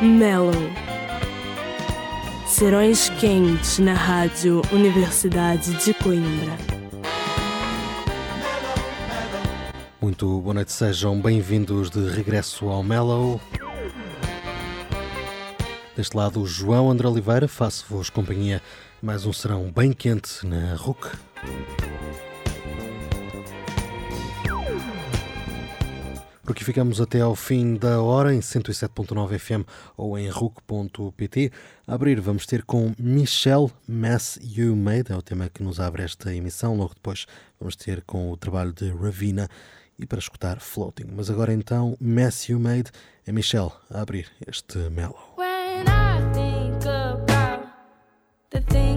Mellow. Serões quentes na Rádio Universidade de Coimbra. Muito boa noite, sejam bem-vindos de regresso ao Mellow. Deste lado, João André Oliveira, faço-vos companhia mais um serão bem quente na RUC. Por aqui ficamos até ao fim da hora em 107.9 FM ou em RUC.pt. A abrir vamos ter com Michelle Mess You Made, é o tema que nos abre esta emissão. Logo depois vamos ter com o trabalho de Ravina e para escutar Floating. Mas agora então, Mess You Made é Michelle a abrir este mellow. When I think about the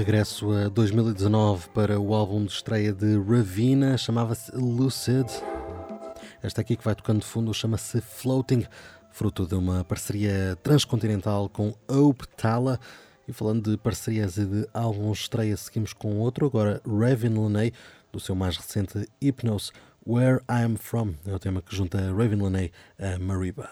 Regresso a 2019 para o álbum de estreia de Ravina, chamava-se Lucid. Esta aqui que vai tocando de fundo chama-se Floating, fruto de uma parceria transcontinental com Hope Tala. E falando de parcerias e de álbum estreia, seguimos com outro, agora Raven Laney, do seu mais recente Hypnose, Where I'm From. É o tema que junta Raven Laney a Mariba.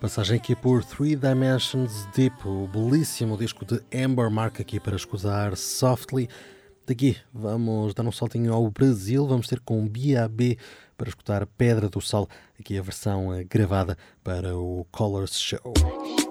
Passagem aqui por Three Dimensions Deep, o belíssimo disco de Amber Mark aqui para escusar Softly. Daqui vamos dar um saltinho ao Brasil, vamos ter com BAB para escutar Pedra do Sol, aqui a versão eh, gravada para o Colors Show.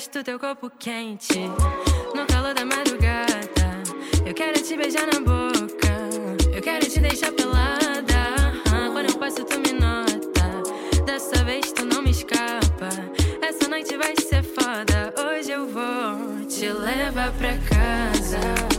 gosto do teu corpo quente. No calor da madrugada, eu quero te beijar na boca. Eu quero te deixar pelada. Ah, quando eu passo, tu me nota. Dessa vez tu não me escapa. Essa noite vai ser foda. Hoje eu vou te levar pra casa.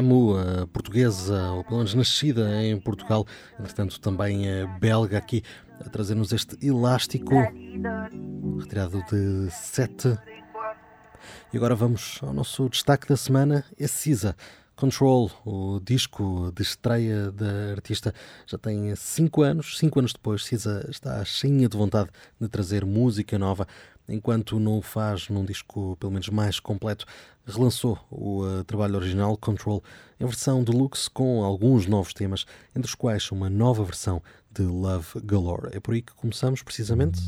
Samu, portuguesa, ou pelo menos nascida em Portugal, entretanto também belga aqui, a trazer-nos este elástico retirado de sete. E agora vamos ao nosso destaque da semana, é Cisa. Control, o disco de estreia da artista, já tem cinco anos. Cinco anos depois, Cisa está cheia de vontade de trazer música nova. Enquanto não o faz num disco, pelo menos mais completo, relançou o uh, trabalho original Control em versão deluxe com alguns novos temas, entre os quais uma nova versão de Love Galore. É por aí que começamos precisamente.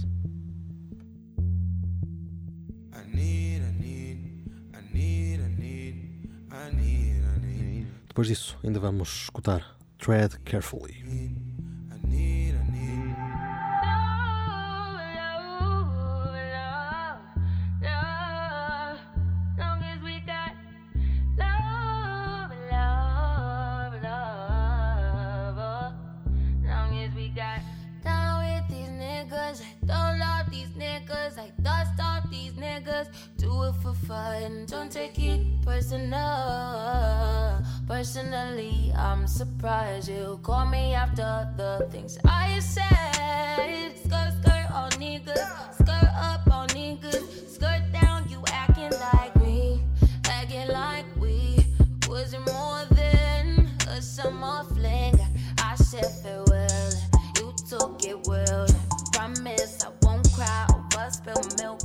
Depois disso, ainda vamos escutar Tread Carefully. it for fun. Don't take it personal. Personally, I'm surprised you call me after the things I said. Skirt, skirt all niggas, skirt up all niggas, skirt down. You acting like me, acting like we was it more than a summer fling. I said farewell, you took it well. Promise I won't cry over spilled milk.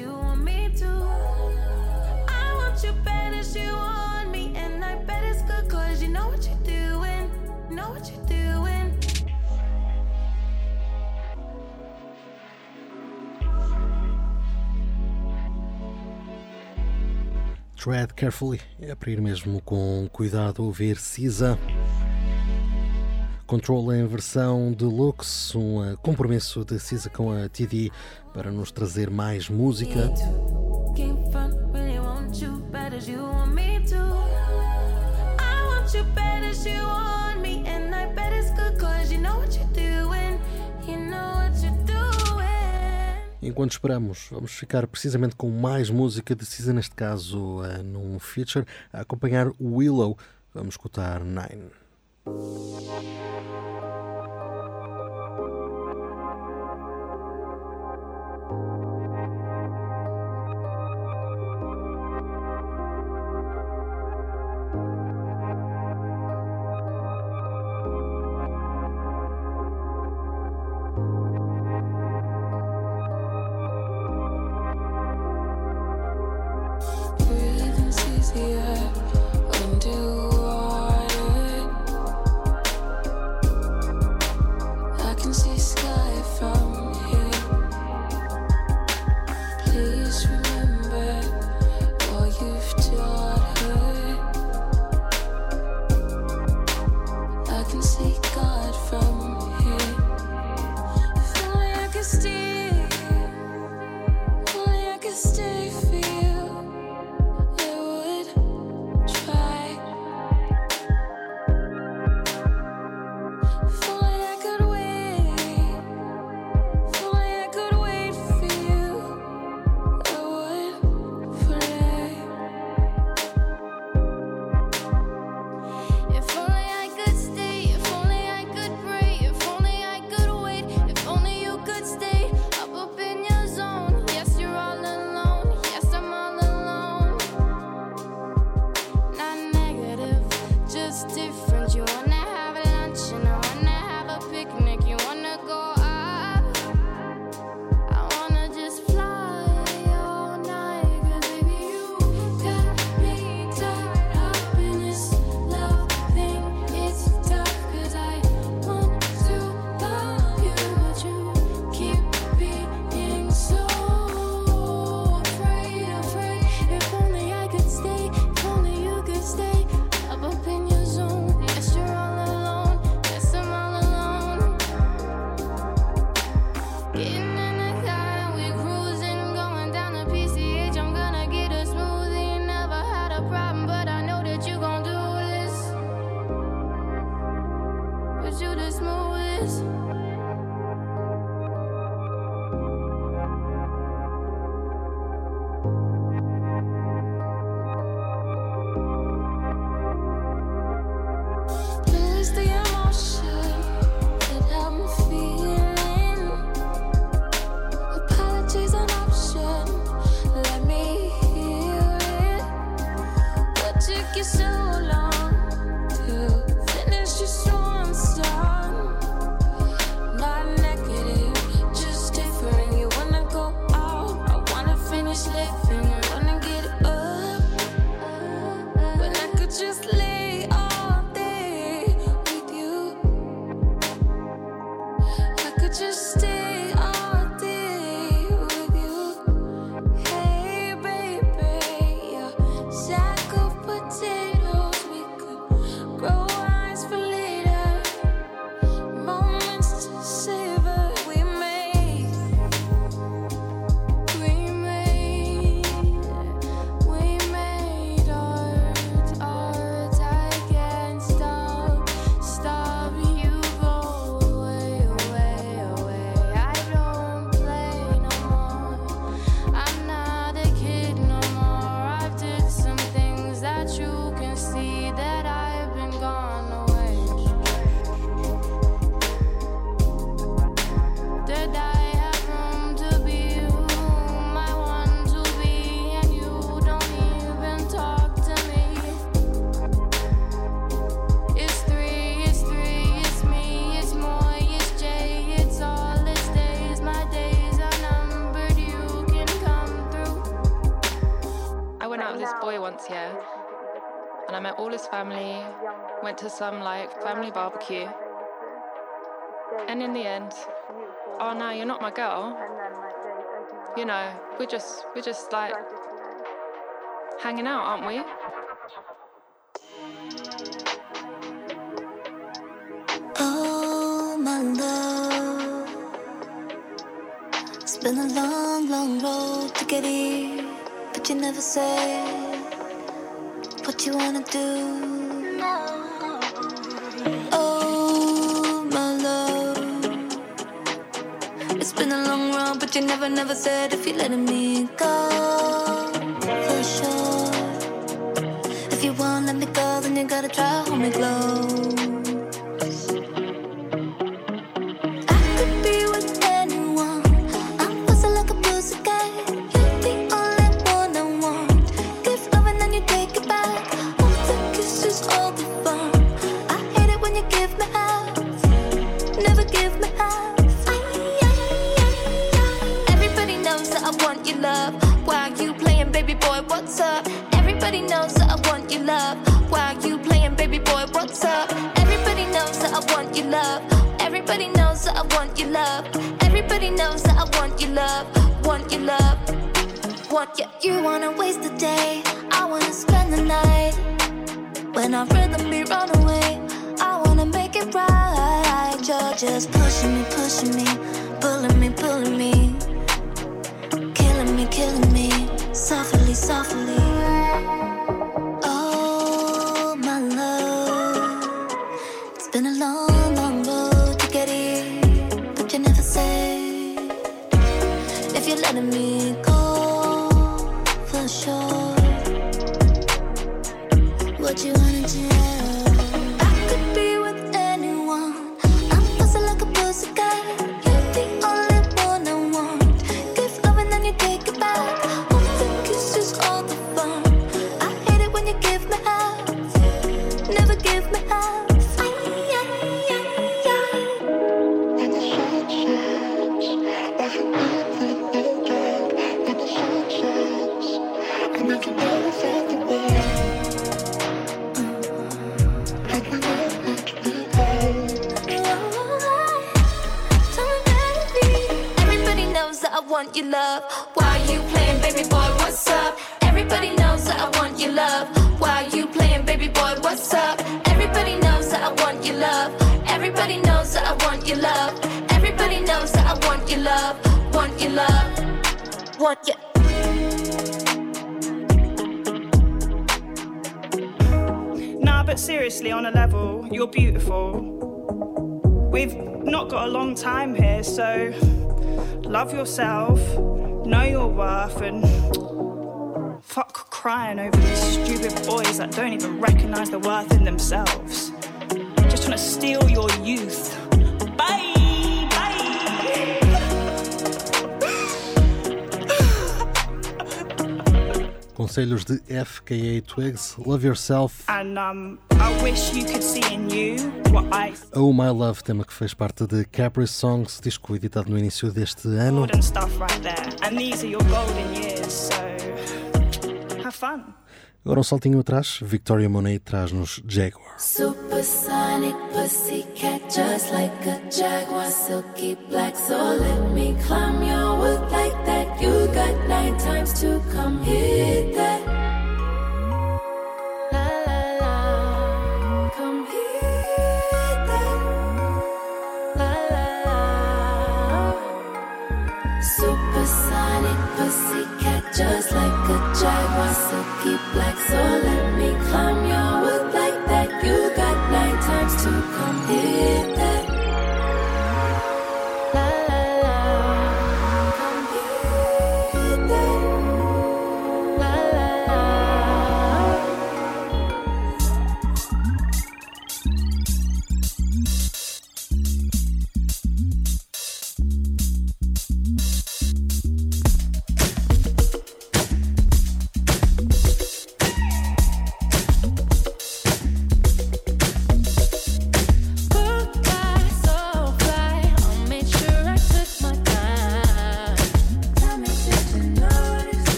you want me to. I want you bad as you want me, and I bet it's good cause you know what you're doing. Know what you're doing. Tread carefully, é abrir mesmo com cuidado, ouvir Cisa. Control em versão deluxe, um eh, compromisso de Cisa com a TD para nos trazer mais música. Enquanto esperamos, vamos ficar precisamente com mais música de Cisa, neste caso eh, num feature, a acompanhar Willow. Vamos escutar Nine. Thank you. Went to some like family barbecue, and in the end, oh no, you're not my girl. You know, we're just we're just like hanging out, aren't we? Oh, my love. It's been a long, long road to get here, but you never said what you wanna do. You never, never said if you're letting me go. For sure. If you won't let me go, then you gotta try hold me close. You're letting me go for sure. What you wanna do? Your love. Everybody knows that I want your love. Want your love. Want your Nah, but seriously, on a level, you're beautiful. We've not got a long time here, so love yourself, know your worth, and fuck crying over these stupid boys that don't even recognize the worth in themselves. Just want to steal your youth. Conselhos de FKA Twigs, Love Yourself, And um, I wish you could see in you what I Oh My Love, tema que fez parte de Capri Songs, disco editado no início deste ano. thought and stuff right there. And these are your golden years, so have fun. Agora um saltinho atrás, Victoria Monet traz-nos Jaguar. Supersonic pussycat, just like a jaguar, silky black. So let me climb your wood like. You got nine times to come hit that. La la la, come hit that. La la la. Supersonic pussycat, just like a jaguar, silky black. So let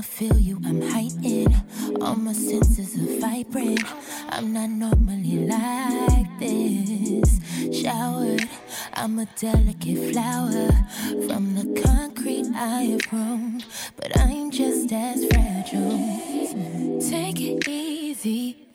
I feel you, I'm heightened. All my senses are vibrant. I'm not normally like this. Showered, I'm a delicate flower from the concrete I have grown. But I'm just as fragile. Take it easy, easy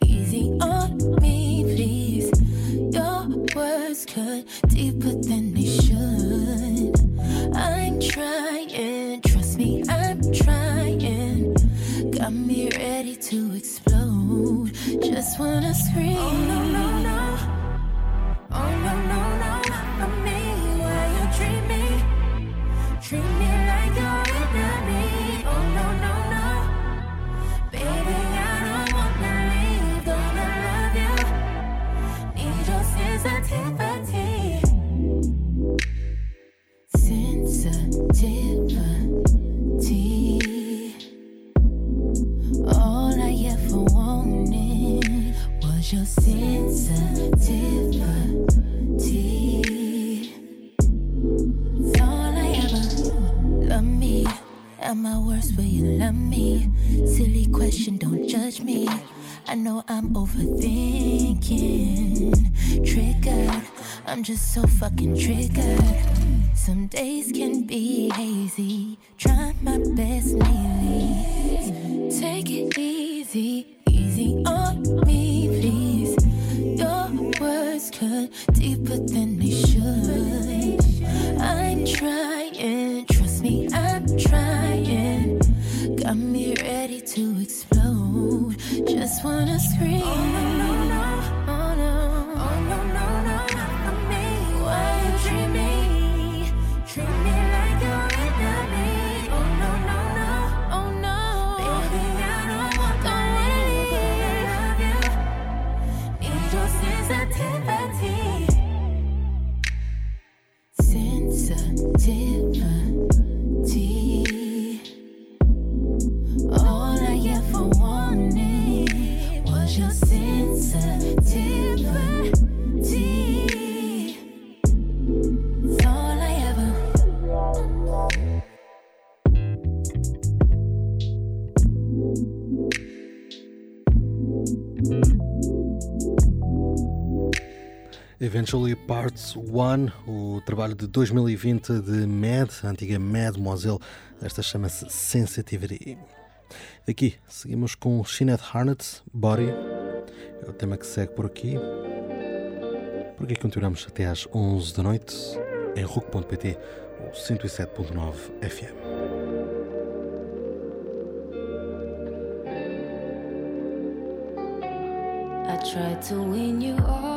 just so fucking triggered. Some days can be hazy. Try my best, lately. Take it easy, easy on me, please. Your words cut deeper than they should. I'm trying, trust me, I'm trying. Got me ready to explode. Just wanna scream. Eventually Parts 1, o trabalho de 2020 de Mad, a antiga Mademoiselle, esta chama-se Sensitivity. Daqui seguimos com Sinead Harnett, Body, é o tema que segue por aqui. Por aqui continuamos até às 11 da noite em RUC.pt, o 107.9 FM. I tried to wean you off.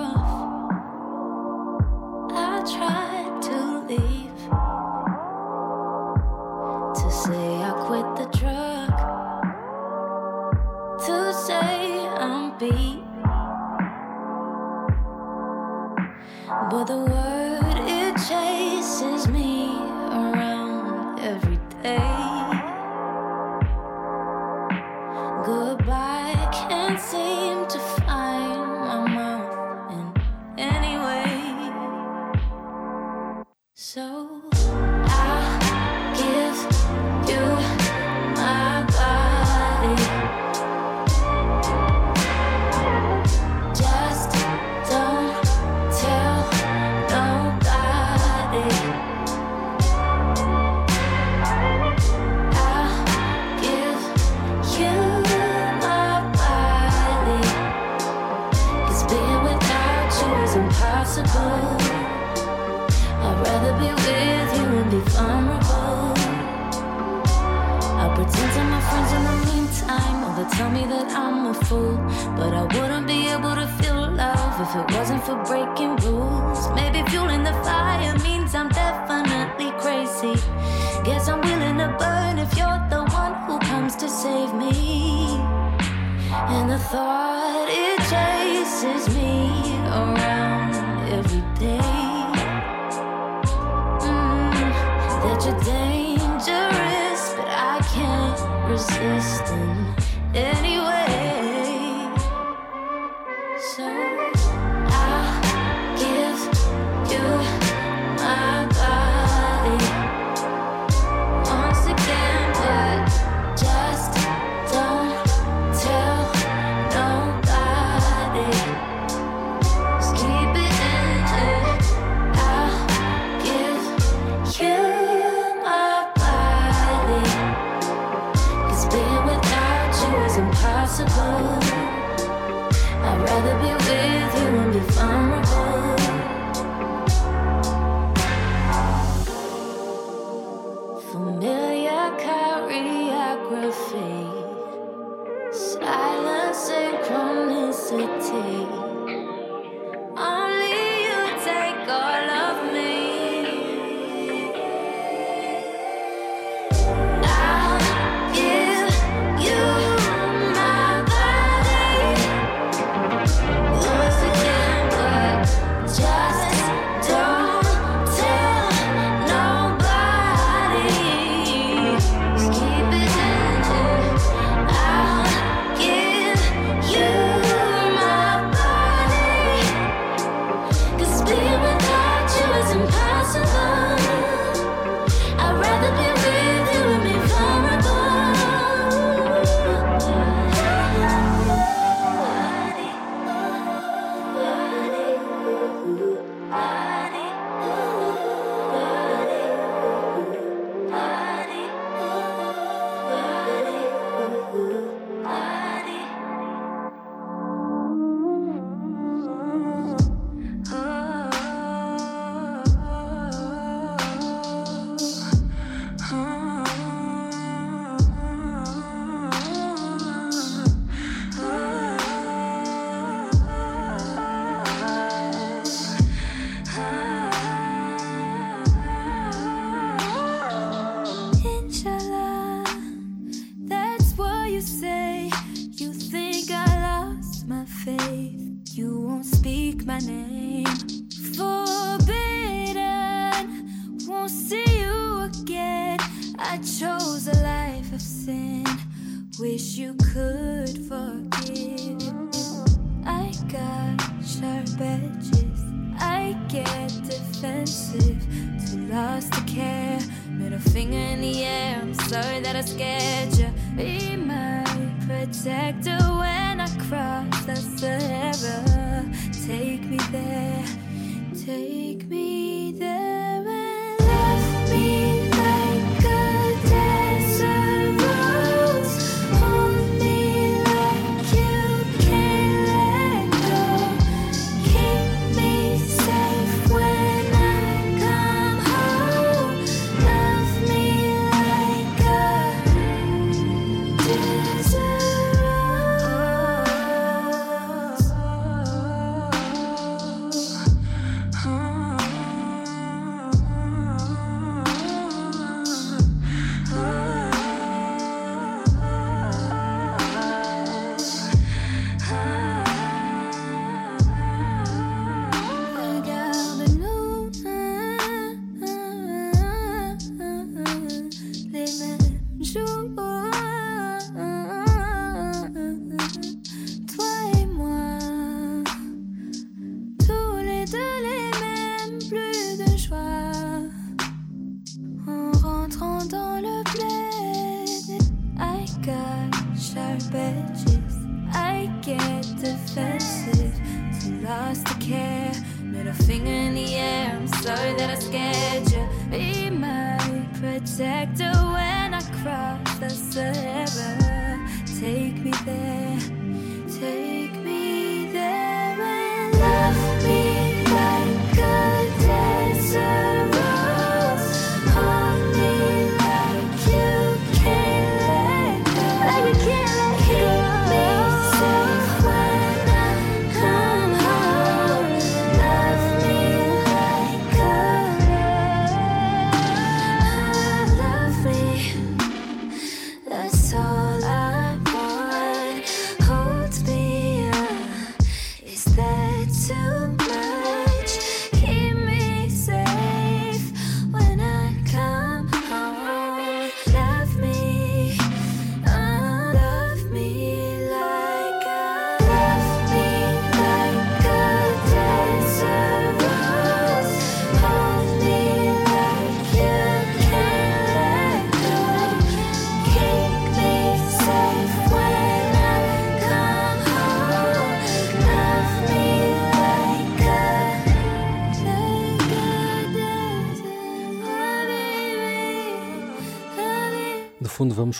see you again. I chose a life of sin. Wish you could forgive. I got sharp edges. I get defensive. Too lost to care. Middle finger in the air. I'm sorry that I scared you. Be my protector when I cross the Sahara. Take me there. Take me.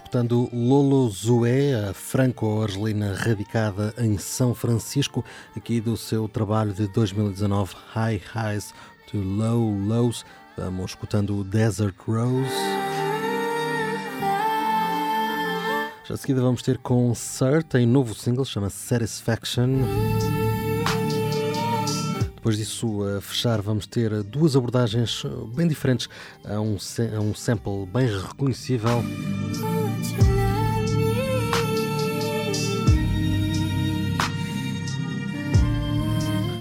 escutando Lolo Zoé, a franco-argelina radicada em São Francisco, aqui do seu trabalho de 2019, High Highs to Low Lows. Vamos escutando Desert Rose. Já a seguida vamos ter com Sir, tem novo single, chama Satisfaction. Depois disso, a fechar, vamos ter duas abordagens bem diferentes a um, a é um sample bem reconhecível.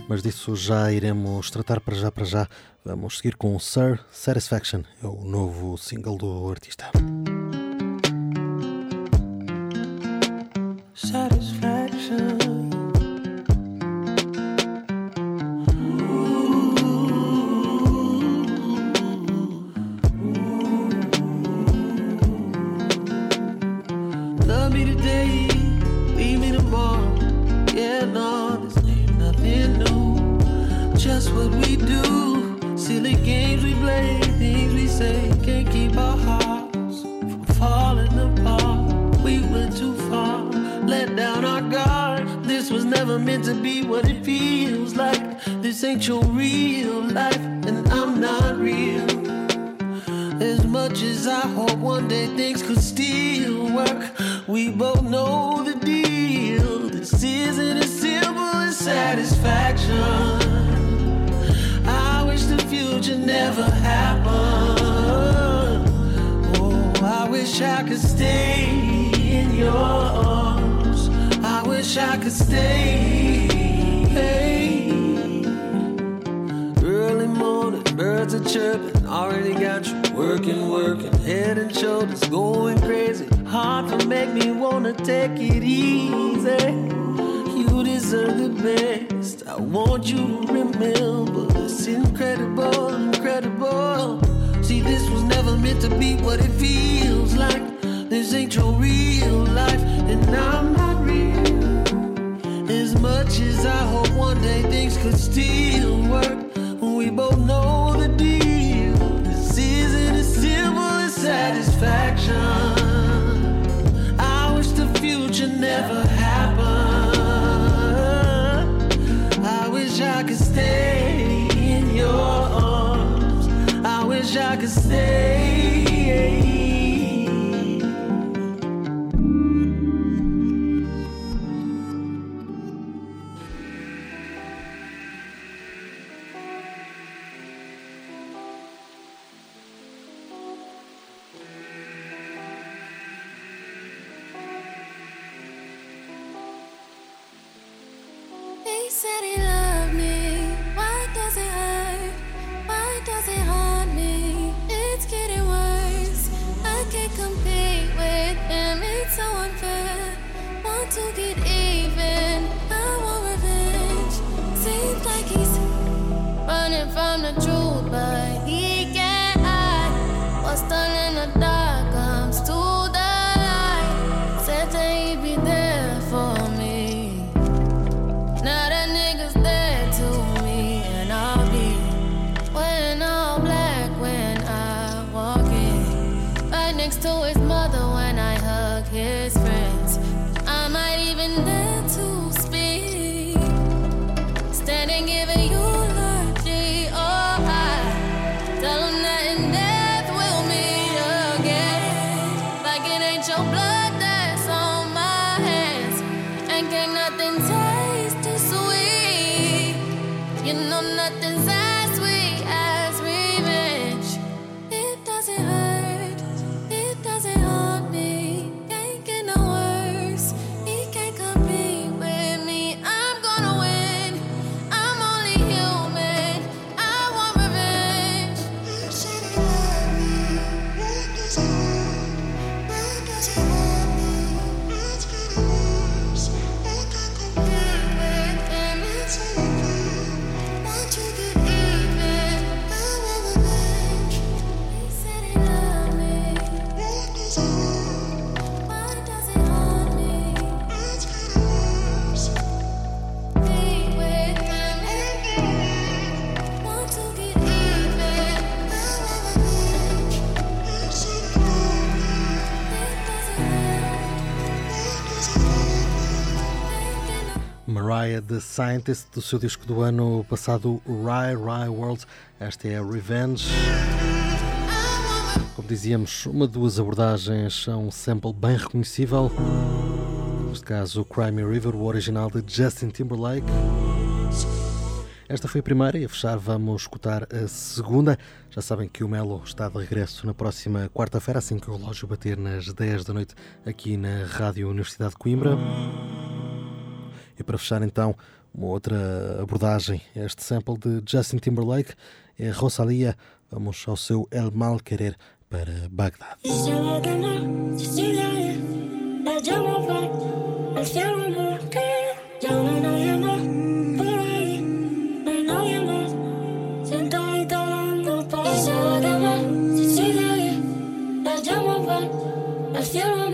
mas disso já iremos tratar para já para já. Vamos seguir com Sir Satisfaction, é o novo single do artista. The Scientist, do seu disco do ano passado, Rye Rye World. Esta é a Revenge. Como dizíamos, uma duas abordagens a um sample bem reconhecível. Neste caso, Crime River, o original de Justin Timberlake. Esta foi a primeira e a fechar vamos escutar a segunda. Já sabem que o Melo está de regresso na próxima quarta-feira, assim que o relógio bater nas 10 da noite aqui na Rádio Universidade de Coimbra. E para fechar então uma outra abordagem, este sample de Justin Timberlake é Rosalia. Vamos ao seu El Mal Querer para Bagdad. I